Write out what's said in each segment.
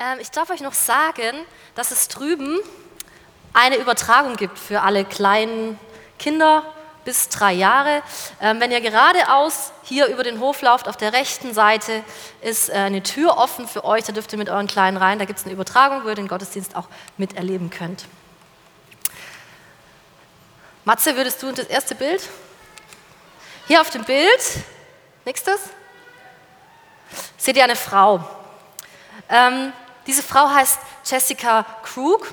Ähm, ich darf euch noch sagen, dass es drüben eine Übertragung gibt für alle kleinen Kinder bis drei Jahre. Ähm, wenn ihr geradeaus hier über den Hof lauft, auf der rechten Seite ist äh, eine Tür offen für euch, da dürft ihr mit euren Kleinen rein. Da gibt es eine Übertragung, wo ihr den Gottesdienst auch miterleben könnt. Matze, würdest du das erste Bild? Hier auf dem Bild, nächstes, seht ihr eine Frau. Ähm, diese Frau heißt Jessica Krug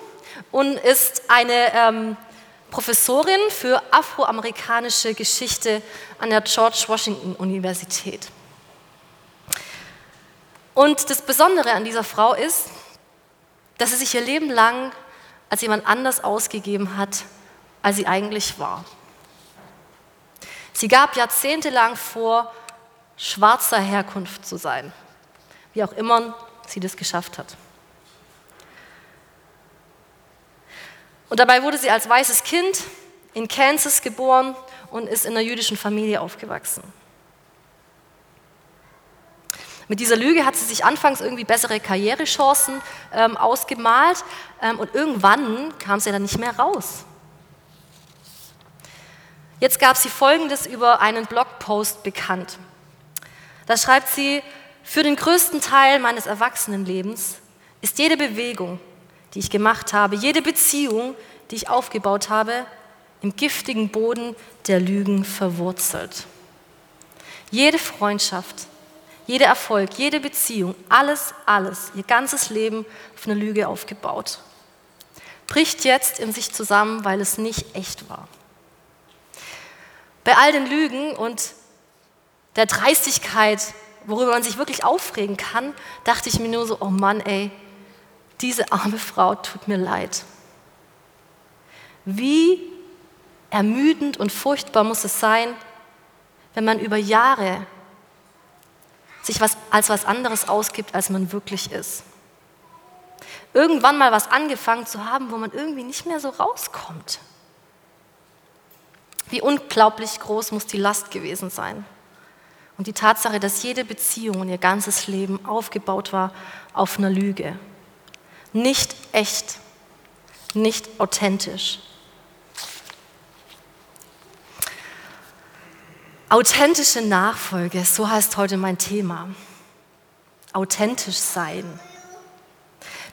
und ist eine ähm, Professorin für afroamerikanische Geschichte an der George Washington Universität. Und das Besondere an dieser Frau ist, dass sie sich ihr Leben lang als jemand anders ausgegeben hat, als sie eigentlich war. Sie gab jahrzehntelang vor, schwarzer Herkunft zu sein, wie auch immer sie das geschafft hat. Und dabei wurde sie als weißes Kind in Kansas geboren und ist in einer jüdischen Familie aufgewachsen. Mit dieser Lüge hat sie sich anfangs irgendwie bessere Karrierechancen ähm, ausgemalt ähm, und irgendwann kam sie dann nicht mehr raus. Jetzt gab sie Folgendes über einen Blogpost bekannt. Da schreibt sie, für den größten Teil meines Erwachsenenlebens ist jede Bewegung, die ich gemacht habe, jede Beziehung, die ich aufgebaut habe, im giftigen Boden der Lügen verwurzelt. Jede Freundschaft, jeder Erfolg, jede Beziehung, alles, alles, ihr ganzes Leben auf einer Lüge aufgebaut. Bricht jetzt in sich zusammen, weil es nicht echt war. Bei all den Lügen und der Dreistigkeit, worüber man sich wirklich aufregen kann, dachte ich mir nur so, oh Mann, ey, diese arme Frau tut mir leid. Wie ermüdend und furchtbar muss es sein, wenn man über Jahre sich was, als was anderes ausgibt, als man wirklich ist. Irgendwann mal was angefangen zu haben, wo man irgendwie nicht mehr so rauskommt. Wie unglaublich groß muss die Last gewesen sein. Und die Tatsache, dass jede Beziehung und ihr ganzes Leben aufgebaut war auf einer Lüge nicht echt, nicht authentisch. Authentische Nachfolge, so heißt heute mein Thema. Authentisch sein.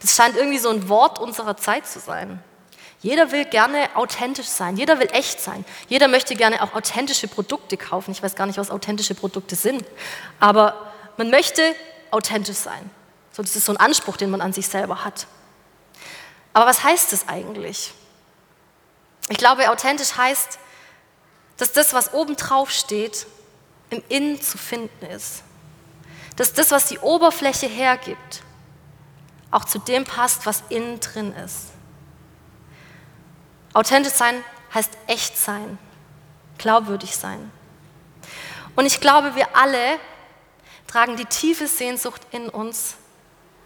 Das scheint irgendwie so ein Wort unserer Zeit zu sein. Jeder will gerne authentisch sein, jeder will echt sein, jeder möchte gerne auch authentische Produkte kaufen. Ich weiß gar nicht, was authentische Produkte sind, aber man möchte authentisch sein. So, das ist so ein Anspruch, den man an sich selber hat. Aber was heißt das eigentlich? Ich glaube, authentisch heißt, dass das, was oben drauf steht, im Innen zu finden ist. Dass das, was die Oberfläche hergibt, auch zu dem passt, was innen drin ist. Authentisch sein heißt echt sein, glaubwürdig sein. Und ich glaube, wir alle tragen die tiefe Sehnsucht in uns,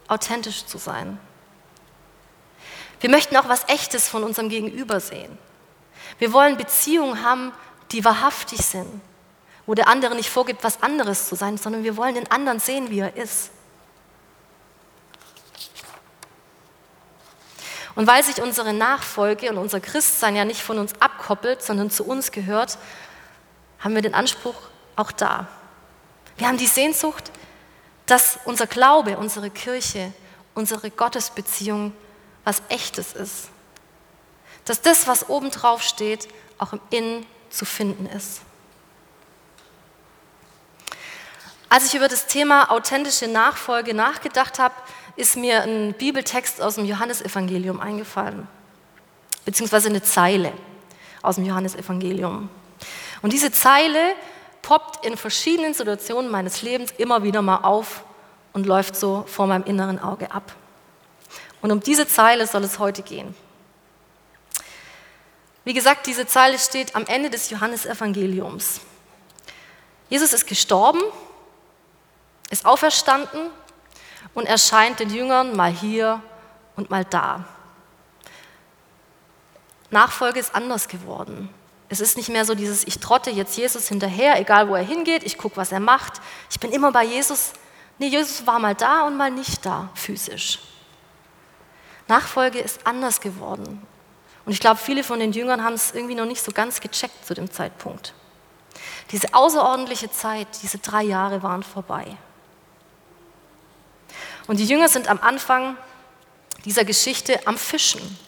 authentisch zu sein. Wir möchten auch was Echtes von unserem Gegenüber sehen. Wir wollen Beziehungen haben, die wahrhaftig sind, wo der andere nicht vorgibt, was anderes zu sein, sondern wir wollen den anderen sehen, wie er ist. Und weil sich unsere Nachfolge und unser Christsein ja nicht von uns abkoppelt, sondern zu uns gehört, haben wir den Anspruch auch da. Wir haben die Sehnsucht, dass unser Glaube, unsere Kirche, unsere Gottesbeziehung was echtes ist. Dass das, was oben drauf steht, auch im Innen zu finden ist. Als ich über das Thema authentische Nachfolge nachgedacht habe, ist mir ein Bibeltext aus dem Johannesevangelium eingefallen, beziehungsweise eine Zeile aus dem Johannesevangelium. Und diese Zeile poppt in verschiedenen Situationen meines Lebens immer wieder mal auf und läuft so vor meinem inneren Auge ab. Und um diese Zeile soll es heute gehen. Wie gesagt, diese Zeile steht am Ende des Johannesevangeliums. Jesus ist gestorben, ist auferstanden und erscheint den Jüngern mal hier und mal da. Nachfolge ist anders geworden. Es ist nicht mehr so dieses, ich trotte jetzt Jesus hinterher, egal wo er hingeht, ich gucke, was er macht. Ich bin immer bei Jesus. Nee, Jesus war mal da und mal nicht da, physisch. Nachfolge ist anders geworden. Und ich glaube, viele von den Jüngern haben es irgendwie noch nicht so ganz gecheckt zu dem Zeitpunkt. Diese außerordentliche Zeit, diese drei Jahre waren vorbei. Und die Jünger sind am Anfang dieser Geschichte am Fischen.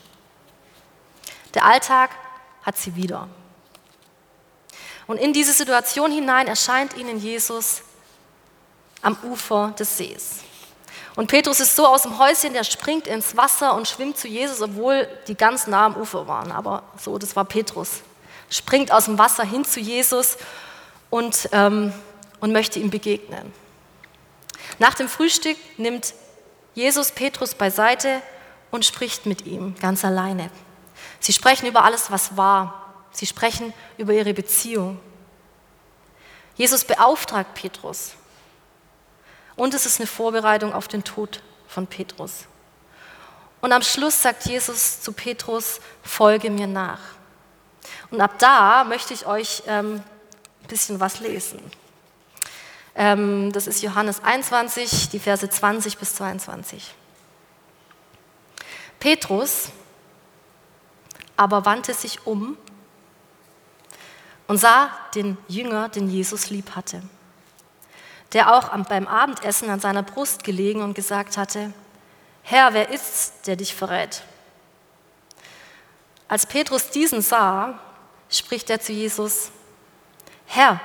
Der Alltag hat sie wieder. Und in diese Situation hinein erscheint ihnen Jesus am Ufer des Sees. Und Petrus ist so aus dem Häuschen, der springt ins Wasser und schwimmt zu Jesus, obwohl die ganz nah am Ufer waren. Aber so, das war Petrus. Springt aus dem Wasser hin zu Jesus und, ähm, und möchte ihm begegnen. Nach dem Frühstück nimmt Jesus Petrus beiseite und spricht mit ihm ganz alleine. Sie sprechen über alles, was war. Sie sprechen über ihre Beziehung. Jesus beauftragt Petrus und es ist eine Vorbereitung auf den Tod von Petrus. Und am Schluss sagt Jesus zu Petrus, folge mir nach. Und ab da möchte ich euch ähm, ein bisschen was lesen. Ähm, das ist Johannes 21, die Verse 20 bis 22. Petrus aber wandte sich um und sah den Jünger, den Jesus lieb hatte der auch beim Abendessen an seiner Brust gelegen und gesagt hatte, Herr, wer ist's, der dich verrät? Als Petrus diesen sah, spricht er zu Jesus, Herr,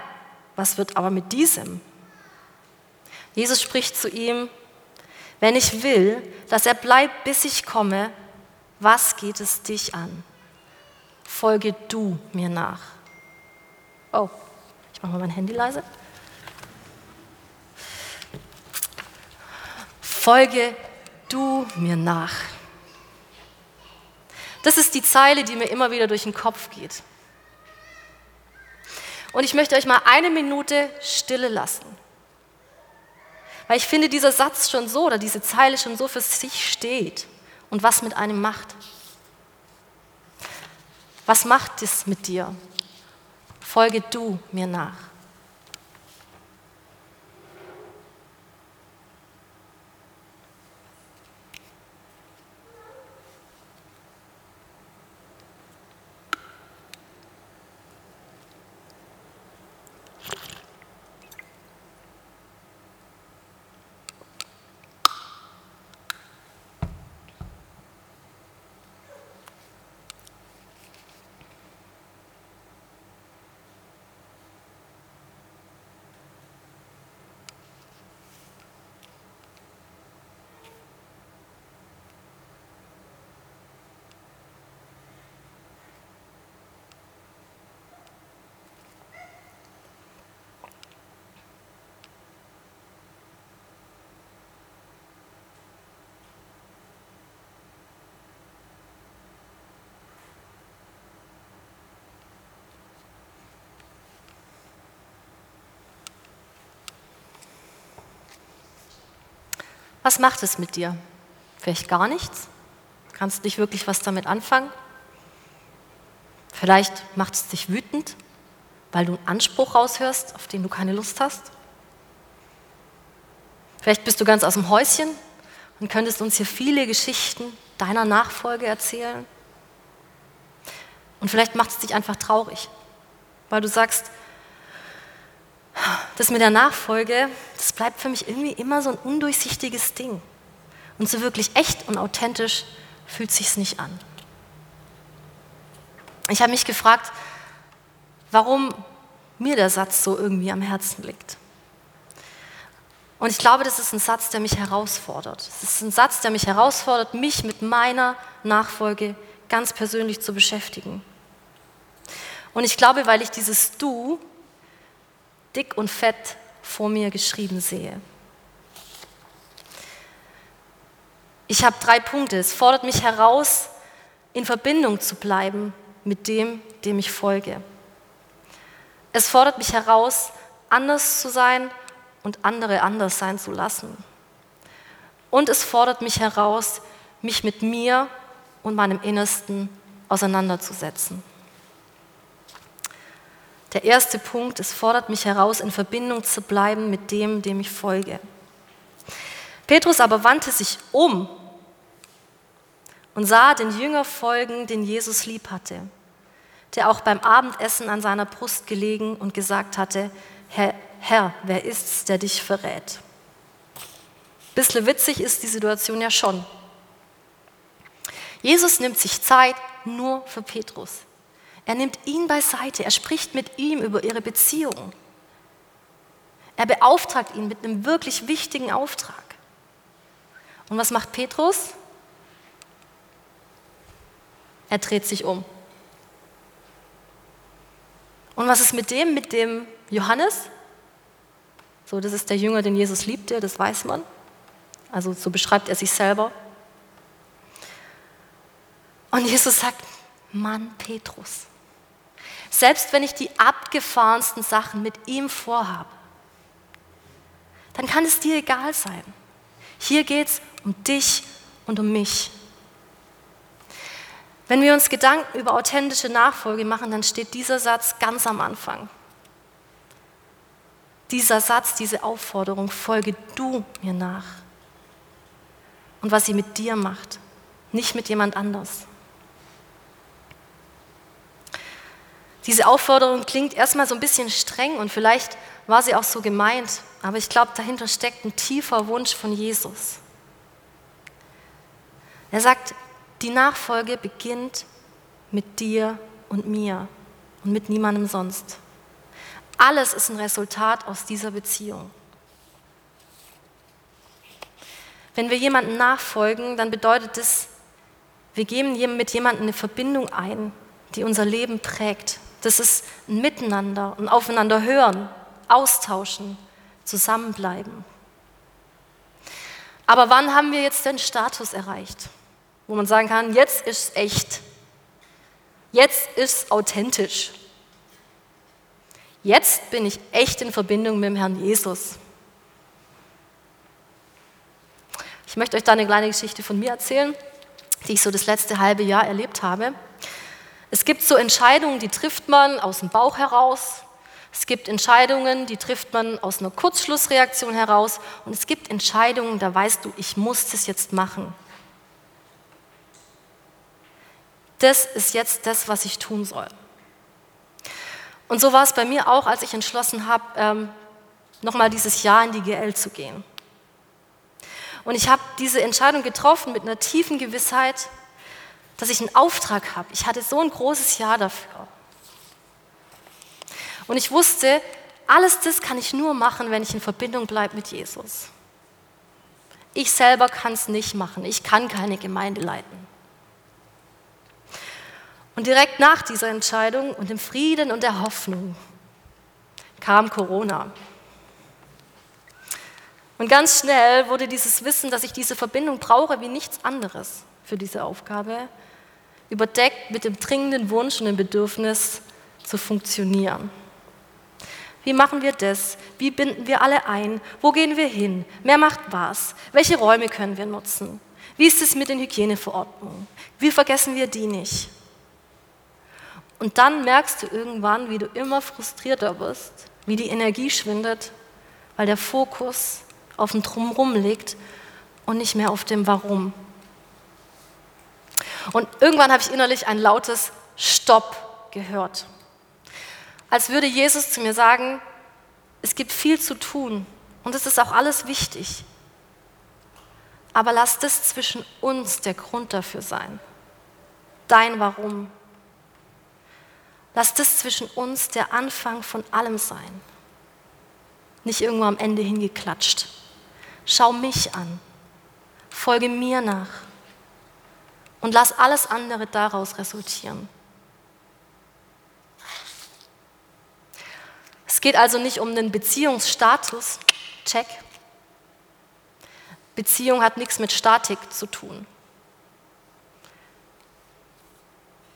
was wird aber mit diesem? Jesus spricht zu ihm, wenn ich will, dass er bleibt, bis ich komme, was geht es dich an? Folge du mir nach. Oh, ich mache mal mein Handy leise. folge du mir nach. Das ist die Zeile, die mir immer wieder durch den Kopf geht. Und ich möchte euch mal eine Minute Stille lassen. Weil ich finde, dieser Satz schon so oder diese Zeile schon so für sich steht und was mit einem macht. Was macht es mit dir? Folge du mir nach. Was macht es mit dir? Vielleicht gar nichts? Kannst nicht wirklich was damit anfangen? Vielleicht macht es dich wütend, weil du einen Anspruch raushörst, auf den du keine Lust hast? Vielleicht bist du ganz aus dem Häuschen und könntest uns hier viele Geschichten deiner Nachfolge erzählen. Und vielleicht macht es dich einfach traurig, weil du sagst, das mit der Nachfolge, das bleibt für mich irgendwie immer so ein undurchsichtiges Ding. Und so wirklich echt und authentisch fühlt sich's nicht an. Ich habe mich gefragt, warum mir der Satz so irgendwie am Herzen liegt. Und ich glaube, das ist ein Satz, der mich herausfordert. Es ist ein Satz, der mich herausfordert, mich mit meiner Nachfolge ganz persönlich zu beschäftigen. Und ich glaube, weil ich dieses Du dick und fett vor mir geschrieben sehe. Ich habe drei Punkte. Es fordert mich heraus, in Verbindung zu bleiben mit dem, dem ich folge. Es fordert mich heraus, anders zu sein und andere anders sein zu lassen. Und es fordert mich heraus, mich mit mir und meinem Innersten auseinanderzusetzen. Der erste Punkt, es fordert mich heraus, in Verbindung zu bleiben mit dem, dem ich folge. Petrus aber wandte sich um und sah den Jünger folgen, den Jesus lieb hatte, der auch beim Abendessen an seiner Brust gelegen und gesagt hatte, Herr, Herr wer ist's, der dich verrät? Bisschen witzig ist die Situation ja schon. Jesus nimmt sich Zeit nur für Petrus. Er nimmt ihn beiseite, er spricht mit ihm über ihre Beziehung. Er beauftragt ihn mit einem wirklich wichtigen Auftrag. Und was macht Petrus? Er dreht sich um. Und was ist mit dem, mit dem Johannes? So, das ist der Jünger, den Jesus liebte, das weiß man. Also so beschreibt er sich selber. Und Jesus sagt, Mann, Petrus, selbst wenn ich die abgefahrensten Sachen mit ihm vorhabe, dann kann es dir egal sein. Hier geht es um dich und um mich. Wenn wir uns Gedanken über authentische Nachfolge machen, dann steht dieser Satz ganz am Anfang. Dieser Satz, diese Aufforderung, folge du mir nach. Und was sie mit dir macht, nicht mit jemand anders. Diese Aufforderung klingt erstmal so ein bisschen streng und vielleicht war sie auch so gemeint, aber ich glaube, dahinter steckt ein tiefer Wunsch von Jesus. Er sagt, die Nachfolge beginnt mit dir und mir und mit niemandem sonst. Alles ist ein Resultat aus dieser Beziehung. Wenn wir jemandem nachfolgen, dann bedeutet es, wir geben mit jemandem eine Verbindung ein, die unser Leben prägt, das ist ein Miteinander, ein Aufeinander hören, austauschen, zusammenbleiben. Aber wann haben wir jetzt den Status erreicht, wo man sagen kann, jetzt ist es echt, jetzt ist es authentisch, jetzt bin ich echt in Verbindung mit dem Herrn Jesus. Ich möchte euch da eine kleine Geschichte von mir erzählen, die ich so das letzte halbe Jahr erlebt habe. Es gibt so Entscheidungen, die trifft man aus dem Bauch heraus. Es gibt Entscheidungen, die trifft man aus einer Kurzschlussreaktion heraus. Und es gibt Entscheidungen, da weißt du, ich muss das jetzt machen. Das ist jetzt das, was ich tun soll. Und so war es bei mir auch, als ich entschlossen habe, ähm, nochmal dieses Jahr in die GL zu gehen. Und ich habe diese Entscheidung getroffen mit einer tiefen Gewissheit, dass ich einen Auftrag habe. Ich hatte so ein großes Ja dafür. Und ich wusste, alles das kann ich nur machen, wenn ich in Verbindung bleibe mit Jesus. Ich selber kann es nicht machen. Ich kann keine Gemeinde leiten. Und direkt nach dieser Entscheidung und dem Frieden und der Hoffnung kam Corona. Und ganz schnell wurde dieses Wissen, dass ich diese Verbindung brauche wie nichts anderes für diese Aufgabe, überdeckt mit dem dringenden Wunsch und dem Bedürfnis zu funktionieren. Wie machen wir das? Wie binden wir alle ein? Wo gehen wir hin? Wer macht was? Welche Räume können wir nutzen? Wie ist es mit den Hygieneverordnungen? Wie vergessen wir die nicht? Und dann merkst du irgendwann, wie du immer frustrierter wirst, wie die Energie schwindet, weil der Fokus auf dem Drumherum liegt und nicht mehr auf dem Warum. Und irgendwann habe ich innerlich ein lautes Stopp gehört. Als würde Jesus zu mir sagen, es gibt viel zu tun und es ist auch alles wichtig. Aber lass das zwischen uns der Grund dafür sein. Dein Warum. Lass das zwischen uns der Anfang von allem sein. Nicht irgendwo am Ende hingeklatscht. Schau mich an. Folge mir nach und lass alles andere daraus resultieren. Es geht also nicht um den Beziehungsstatus, check. Beziehung hat nichts mit Statik zu tun.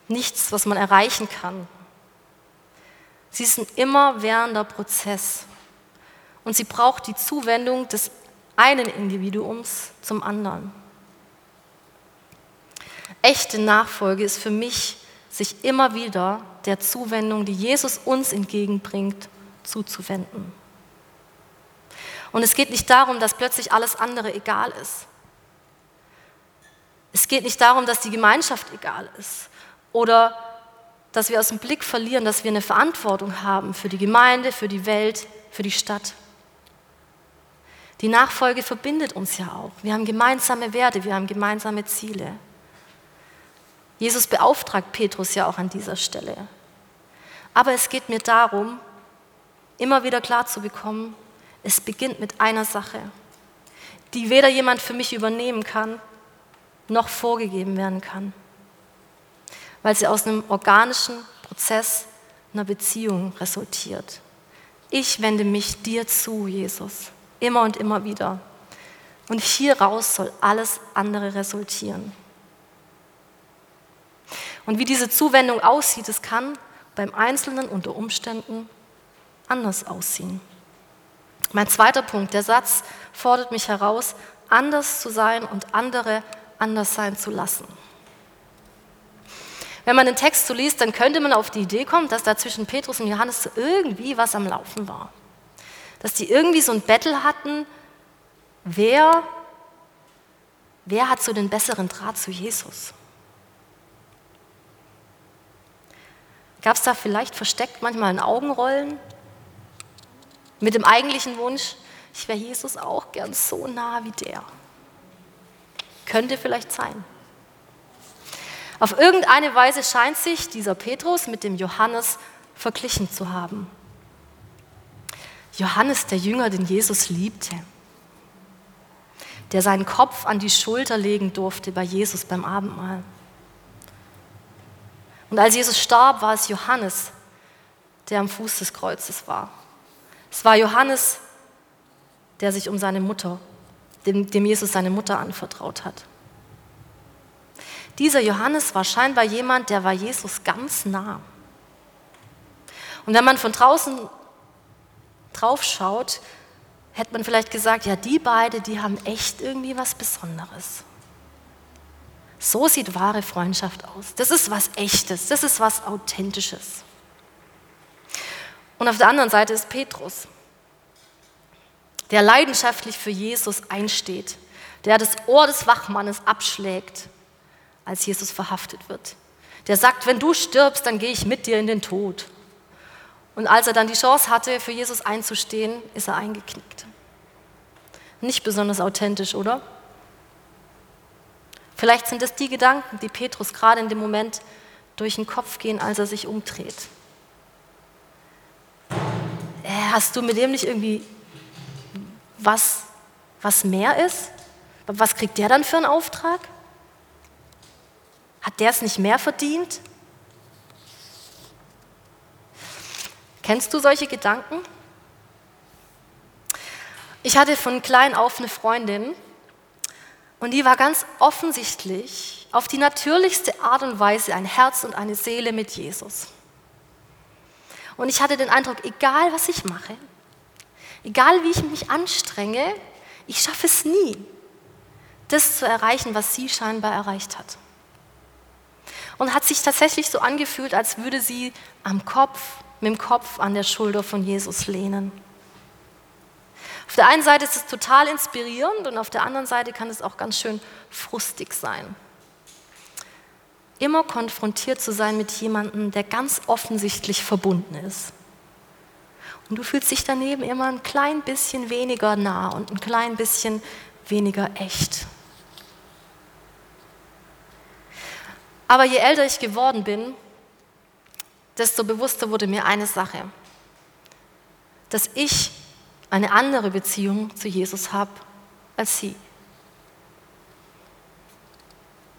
Nichts, was man erreichen kann. Sie ist ein immerwährender Prozess und sie braucht die Zuwendung des einen Individuums zum anderen. Echte Nachfolge ist für mich, sich immer wieder der Zuwendung, die Jesus uns entgegenbringt, zuzuwenden. Und es geht nicht darum, dass plötzlich alles andere egal ist. Es geht nicht darum, dass die Gemeinschaft egal ist oder dass wir aus dem Blick verlieren, dass wir eine Verantwortung haben für die Gemeinde, für die Welt, für die Stadt. Die Nachfolge verbindet uns ja auch. Wir haben gemeinsame Werte, wir haben gemeinsame Ziele. Jesus beauftragt Petrus ja auch an dieser Stelle. Aber es geht mir darum, immer wieder klar zu bekommen, es beginnt mit einer Sache, die weder jemand für mich übernehmen kann, noch vorgegeben werden kann, weil sie aus einem organischen Prozess einer Beziehung resultiert. Ich wende mich dir zu, Jesus, immer und immer wieder. Und hieraus soll alles andere resultieren. Und wie diese Zuwendung aussieht, es kann beim Einzelnen unter Umständen anders aussehen. Mein zweiter Punkt, der Satz fordert mich heraus, anders zu sein und andere anders sein zu lassen. Wenn man den Text so liest, dann könnte man auf die Idee kommen, dass da zwischen Petrus und Johannes irgendwie was am Laufen war. Dass die irgendwie so ein Battle hatten, wer, wer hat so den besseren Draht zu Jesus? Gab es da vielleicht versteckt manchmal ein Augenrollen mit dem eigentlichen Wunsch, ich wäre Jesus auch gern so nah wie der? Könnte vielleicht sein. Auf irgendeine Weise scheint sich dieser Petrus mit dem Johannes verglichen zu haben. Johannes, der Jünger, den Jesus liebte, der seinen Kopf an die Schulter legen durfte bei Jesus beim Abendmahl. Und als Jesus starb, war es Johannes, der am Fuß des Kreuzes war. Es war Johannes, der sich um seine Mutter, dem, dem Jesus seine Mutter anvertraut hat. Dieser Johannes war scheinbar jemand, der war Jesus ganz nah. Und wenn man von draußen drauf schaut, hätte man vielleicht gesagt, ja, die beiden, die haben echt irgendwie was Besonderes. So sieht wahre Freundschaft aus. Das ist was Echtes, das ist was Authentisches. Und auf der anderen Seite ist Petrus, der leidenschaftlich für Jesus einsteht, der das Ohr des Wachmannes abschlägt, als Jesus verhaftet wird. Der sagt, wenn du stirbst, dann gehe ich mit dir in den Tod. Und als er dann die Chance hatte, für Jesus einzustehen, ist er eingeknickt. Nicht besonders authentisch, oder? Vielleicht sind es die Gedanken, die Petrus gerade in dem Moment durch den Kopf gehen, als er sich umdreht. Äh, hast du mit dem nicht irgendwie was, was mehr ist? Was kriegt der dann für einen Auftrag? Hat der es nicht mehr verdient? Kennst du solche Gedanken? Ich hatte von klein auf eine Freundin, und die war ganz offensichtlich auf die natürlichste Art und Weise ein Herz und eine Seele mit Jesus. Und ich hatte den Eindruck, egal was ich mache, egal wie ich mich anstrenge, ich schaffe es nie, das zu erreichen, was sie scheinbar erreicht hat. Und hat sich tatsächlich so angefühlt, als würde sie am Kopf, mit dem Kopf an der Schulter von Jesus lehnen. Auf der einen Seite ist es total inspirierend und auf der anderen Seite kann es auch ganz schön frustig sein. Immer konfrontiert zu sein mit jemandem, der ganz offensichtlich verbunden ist. Und du fühlst dich daneben immer ein klein bisschen weniger nah und ein klein bisschen weniger echt. Aber je älter ich geworden bin, desto bewusster wurde mir eine Sache, dass ich eine andere Beziehung zu Jesus habe als sie.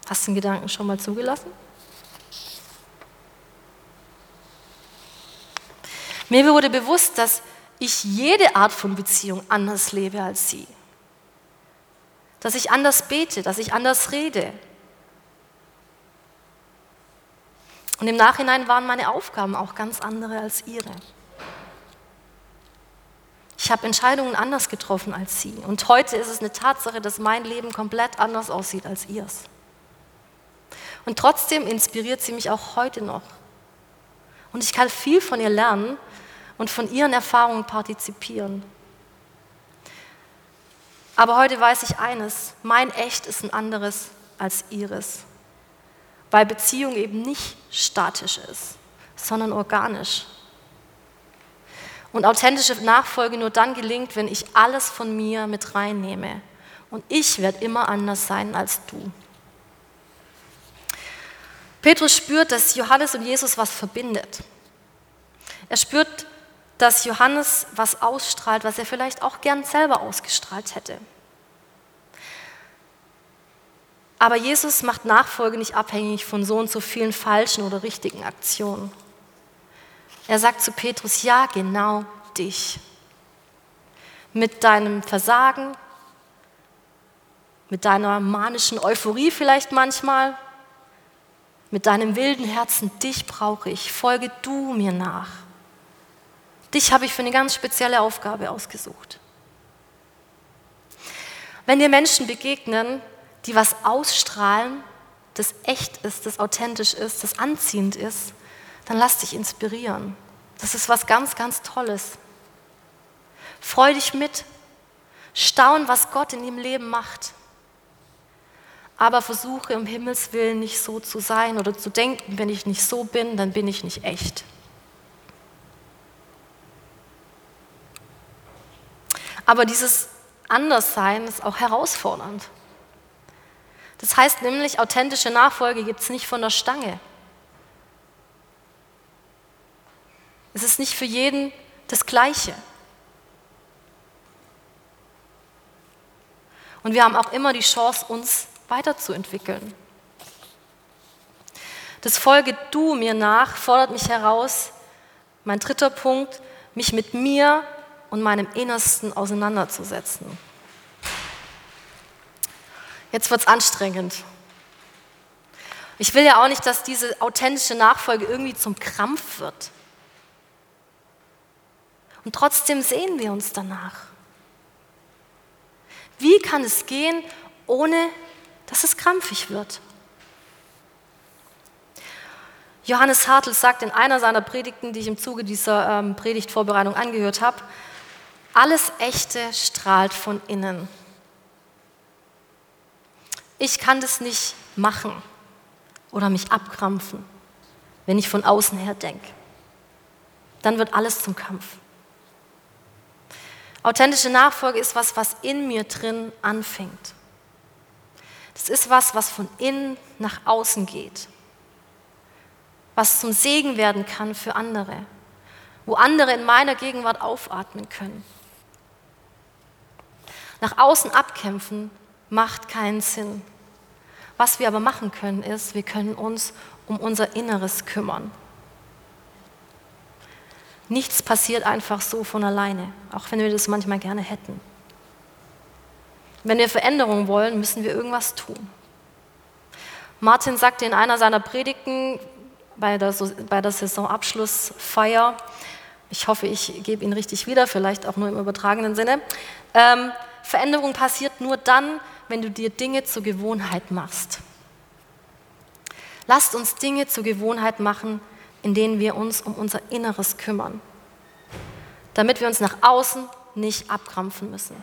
Hast du den Gedanken schon mal zugelassen? Mir wurde bewusst, dass ich jede Art von Beziehung anders lebe als sie. Dass ich anders bete, dass ich anders rede. Und im Nachhinein waren meine Aufgaben auch ganz andere als ihre. Ich habe Entscheidungen anders getroffen als sie. Und heute ist es eine Tatsache, dass mein Leben komplett anders aussieht als ihrs. Und trotzdem inspiriert sie mich auch heute noch. Und ich kann viel von ihr lernen und von ihren Erfahrungen partizipieren. Aber heute weiß ich eines, mein Echt ist ein anderes als ihres, weil Beziehung eben nicht statisch ist, sondern organisch. Und authentische Nachfolge nur dann gelingt, wenn ich alles von mir mit reinnehme. Und ich werde immer anders sein als du. Petrus spürt, dass Johannes und Jesus was verbindet. Er spürt, dass Johannes was ausstrahlt, was er vielleicht auch gern selber ausgestrahlt hätte. Aber Jesus macht Nachfolge nicht abhängig von so und so vielen falschen oder richtigen Aktionen. Er sagt zu Petrus, ja, genau dich. Mit deinem Versagen, mit deiner manischen Euphorie vielleicht manchmal, mit deinem wilden Herzen, dich brauche ich, folge du mir nach. Dich habe ich für eine ganz spezielle Aufgabe ausgesucht. Wenn dir Menschen begegnen, die was ausstrahlen, das echt ist, das authentisch ist, das anziehend ist, dann lass dich inspirieren. Das ist was ganz, ganz Tolles. Freu dich mit. Staun, was Gott in ihrem Leben macht. Aber versuche um Himmels Willen nicht so zu sein oder zu denken, wenn ich nicht so bin, dann bin ich nicht echt. Aber dieses Anderssein ist auch herausfordernd. Das heißt nämlich, authentische Nachfolge gibt es nicht von der Stange. Es ist nicht für jeden das Gleiche. Und wir haben auch immer die Chance, uns weiterzuentwickeln. Das Folge du mir nach fordert mich heraus, mein dritter Punkt, mich mit mir und meinem Innersten auseinanderzusetzen. Jetzt wird es anstrengend. Ich will ja auch nicht, dass diese authentische Nachfolge irgendwie zum Krampf wird. Und trotzdem sehen wir uns danach. Wie kann es gehen, ohne dass es krampfig wird? Johannes Hartl sagt in einer seiner Predigten, die ich im Zuge dieser ähm, Predigtvorbereitung angehört habe, alles Echte strahlt von innen. Ich kann das nicht machen oder mich abkrampfen, wenn ich von außen her denke. Dann wird alles zum Kampf. Authentische Nachfolge ist was, was in mir drin anfängt. Das ist was, was von innen nach außen geht, was zum Segen werden kann für andere, wo andere in meiner Gegenwart aufatmen können. Nach außen abkämpfen macht keinen Sinn. Was wir aber machen können, ist, wir können uns um unser Inneres kümmern. Nichts passiert einfach so von alleine, auch wenn wir das manchmal gerne hätten. Wenn wir Veränderungen wollen, müssen wir irgendwas tun. Martin sagte in einer seiner Predigten bei der, bei der Saisonabschlussfeier, ich hoffe, ich gebe ihn richtig wieder, vielleicht auch nur im übertragenen Sinne, ähm, Veränderung passiert nur dann, wenn du dir Dinge zur Gewohnheit machst. Lasst uns Dinge zur Gewohnheit machen, in denen wir uns um unser Inneres kümmern, damit wir uns nach außen nicht abkrampfen müssen.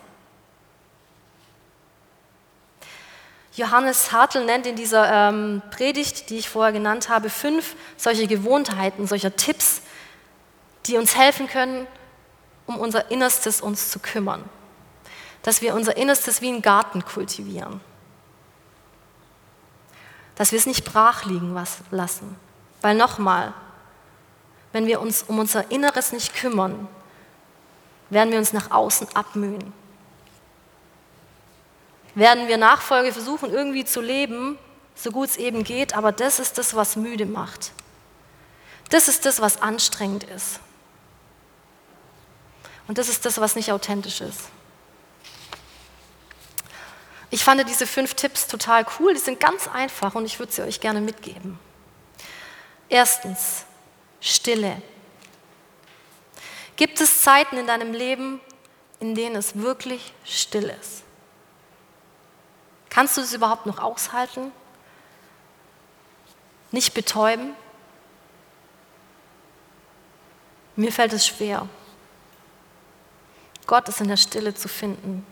Johannes Hartl nennt in dieser ähm, Predigt, die ich vorher genannt habe, fünf solche Gewohnheiten, solcher Tipps, die uns helfen können, um unser Innerstes uns zu kümmern. Dass wir unser Innerstes wie einen Garten kultivieren. Dass wir es nicht brach liegen lassen. Weil nochmal, wenn wir uns um unser Inneres nicht kümmern, werden wir uns nach außen abmühen. Werden wir Nachfolge versuchen, irgendwie zu leben, so gut es eben geht, aber das ist das, was müde macht. Das ist das, was anstrengend ist. Und das ist das, was nicht authentisch ist. Ich fand diese fünf Tipps total cool, die sind ganz einfach und ich würde sie euch gerne mitgeben. Erstens, Stille. Gibt es Zeiten in deinem Leben, in denen es wirklich still ist? Kannst du es überhaupt noch aushalten? Nicht betäuben? Mir fällt es schwer. Gott ist in der Stille zu finden.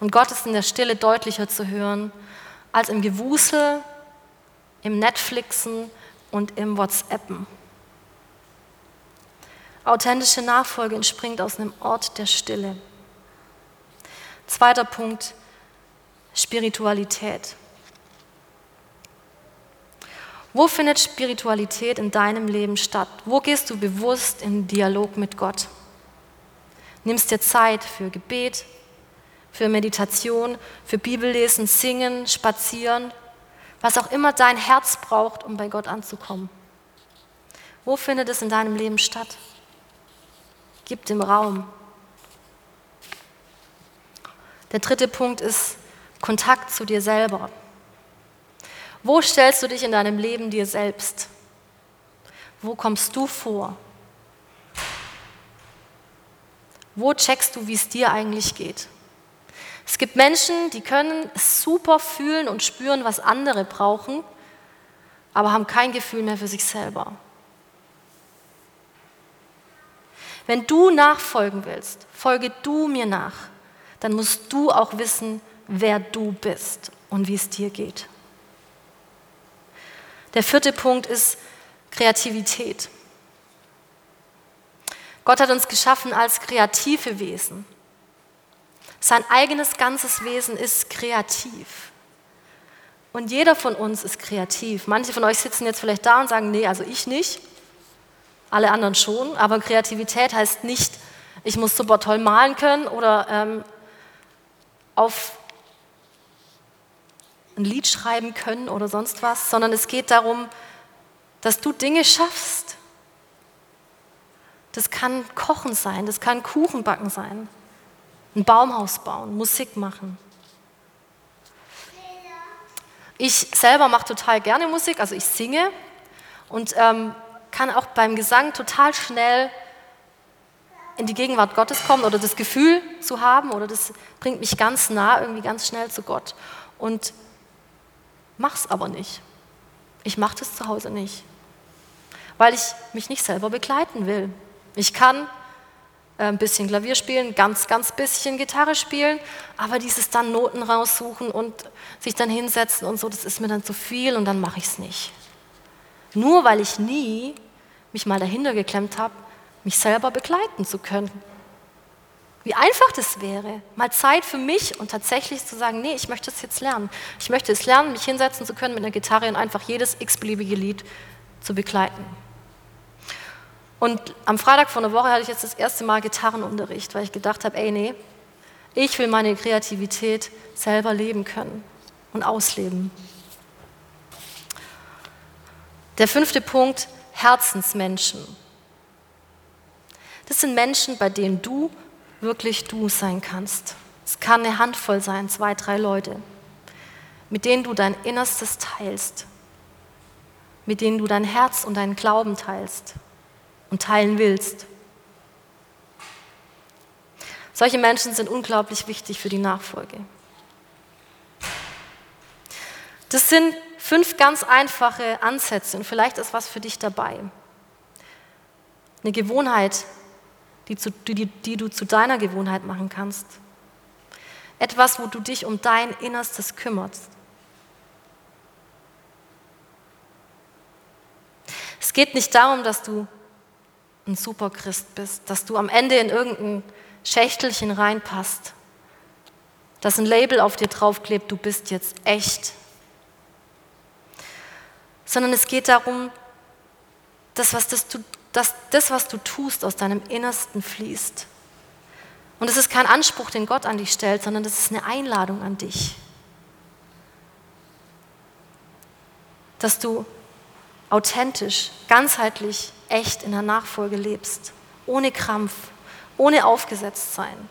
Und Gott ist in der Stille deutlicher zu hören als im Gewusel, im Netflixen und im WhatsAppen. Authentische Nachfolge entspringt aus einem Ort der Stille. Zweiter Punkt, Spiritualität. Wo findet Spiritualität in deinem Leben statt? Wo gehst du bewusst in Dialog mit Gott? Nimmst dir Zeit für Gebet, für Meditation, für Bibellesen, Singen, Spazieren, was auch immer dein Herz braucht, um bei Gott anzukommen. Wo findet es in deinem Leben statt? Gib dem Raum. Der dritte Punkt ist Kontakt zu dir selber. Wo stellst du dich in deinem Leben dir selbst? Wo kommst du vor? Wo checkst du, wie es dir eigentlich geht? Es gibt Menschen, die können super fühlen und spüren, was andere brauchen, aber haben kein Gefühl mehr für sich selber. Wenn du nachfolgen willst, folge du mir nach, dann musst du auch wissen, wer du bist und wie es dir geht. Der vierte Punkt ist Kreativität. Gott hat uns geschaffen als kreative Wesen. Sein eigenes ganzes Wesen ist kreativ. Und jeder von uns ist kreativ. Manche von euch sitzen jetzt vielleicht da und sagen, nee, also ich nicht alle anderen schon, aber Kreativität heißt nicht, ich muss super toll malen können oder ähm, auf ein Lied schreiben können oder sonst was, sondern es geht darum, dass du Dinge schaffst. Das kann Kochen sein, das kann Kuchen backen sein, ein Baumhaus bauen, Musik machen. Ich selber mache total gerne Musik, also ich singe und ähm, kann auch beim Gesang total schnell in die Gegenwart Gottes kommen oder das Gefühl zu haben oder das bringt mich ganz nah, irgendwie ganz schnell zu Gott. Und mach's aber nicht. Ich mache das zu Hause nicht, weil ich mich nicht selber begleiten will. Ich kann äh, ein bisschen Klavier spielen, ganz, ganz bisschen Gitarre spielen, aber dieses dann Noten raussuchen und sich dann hinsetzen und so, das ist mir dann zu viel und dann mache ich es nicht. Nur weil ich nie mich mal dahinter geklemmt habe, mich selber begleiten zu können. Wie einfach das wäre, mal Zeit für mich und tatsächlich zu sagen, nee, ich möchte es jetzt lernen. Ich möchte es lernen, mich hinsetzen zu können mit einer Gitarre und einfach jedes x-beliebige Lied zu begleiten. Und am Freitag vor einer Woche hatte ich jetzt das erste Mal Gitarrenunterricht, weil ich gedacht habe, ey, nee, ich will meine Kreativität selber leben können und ausleben. Der fünfte Punkt, Herzensmenschen. Das sind Menschen, bei denen du wirklich du sein kannst. Es kann eine Handvoll sein, zwei, drei Leute, mit denen du dein Innerstes teilst, mit denen du dein Herz und deinen Glauben teilst und teilen willst. Solche Menschen sind unglaublich wichtig für die Nachfolge. Das sind Fünf ganz einfache Ansätze und vielleicht ist was für dich dabei. Eine Gewohnheit, die, zu, die, die du zu deiner Gewohnheit machen kannst. Etwas, wo du dich um dein Innerstes kümmerst. Es geht nicht darum, dass du ein Superchrist bist, dass du am Ende in irgendein Schächtelchen reinpasst, dass ein Label auf dir draufklebt, du bist jetzt echt sondern es geht darum, dass was das, dass das, was du tust, aus deinem Innersten fließt. Und es ist kein Anspruch, den Gott an dich stellt, sondern das ist eine Einladung an dich. Dass du authentisch, ganzheitlich, echt in der Nachfolge lebst, ohne Krampf, ohne aufgesetzt sein.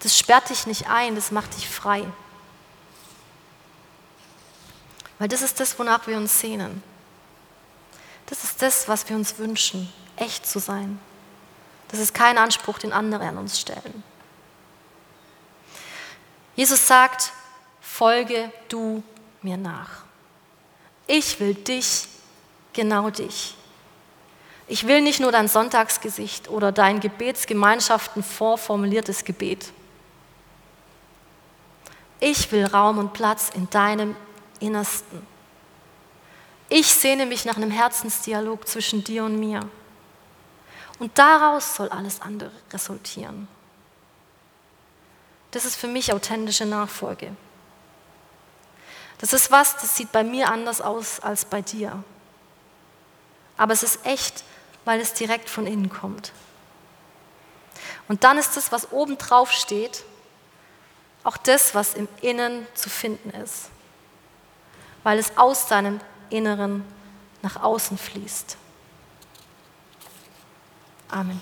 Das sperrt dich nicht ein, das macht dich frei. Weil das ist das, wonach wir uns sehnen. Das ist das, was wir uns wünschen, echt zu sein. Das ist kein Anspruch, den andere an uns stellen. Jesus sagt, folge du mir nach. Ich will dich, genau dich. Ich will nicht nur dein Sonntagsgesicht oder dein Gebetsgemeinschaften vorformuliertes Gebet. Ich will Raum und Platz in deinem Innersten. Ich sehne mich nach einem Herzensdialog zwischen dir und mir. Und daraus soll alles andere resultieren. Das ist für mich authentische Nachfolge. Das ist was, das sieht bei mir anders aus als bei dir. Aber es ist echt, weil es direkt von innen kommt. Und dann ist das, was oben drauf steht, auch das, was im Innen zu finden ist, weil es aus deinem Inneren nach außen fließt. Amen.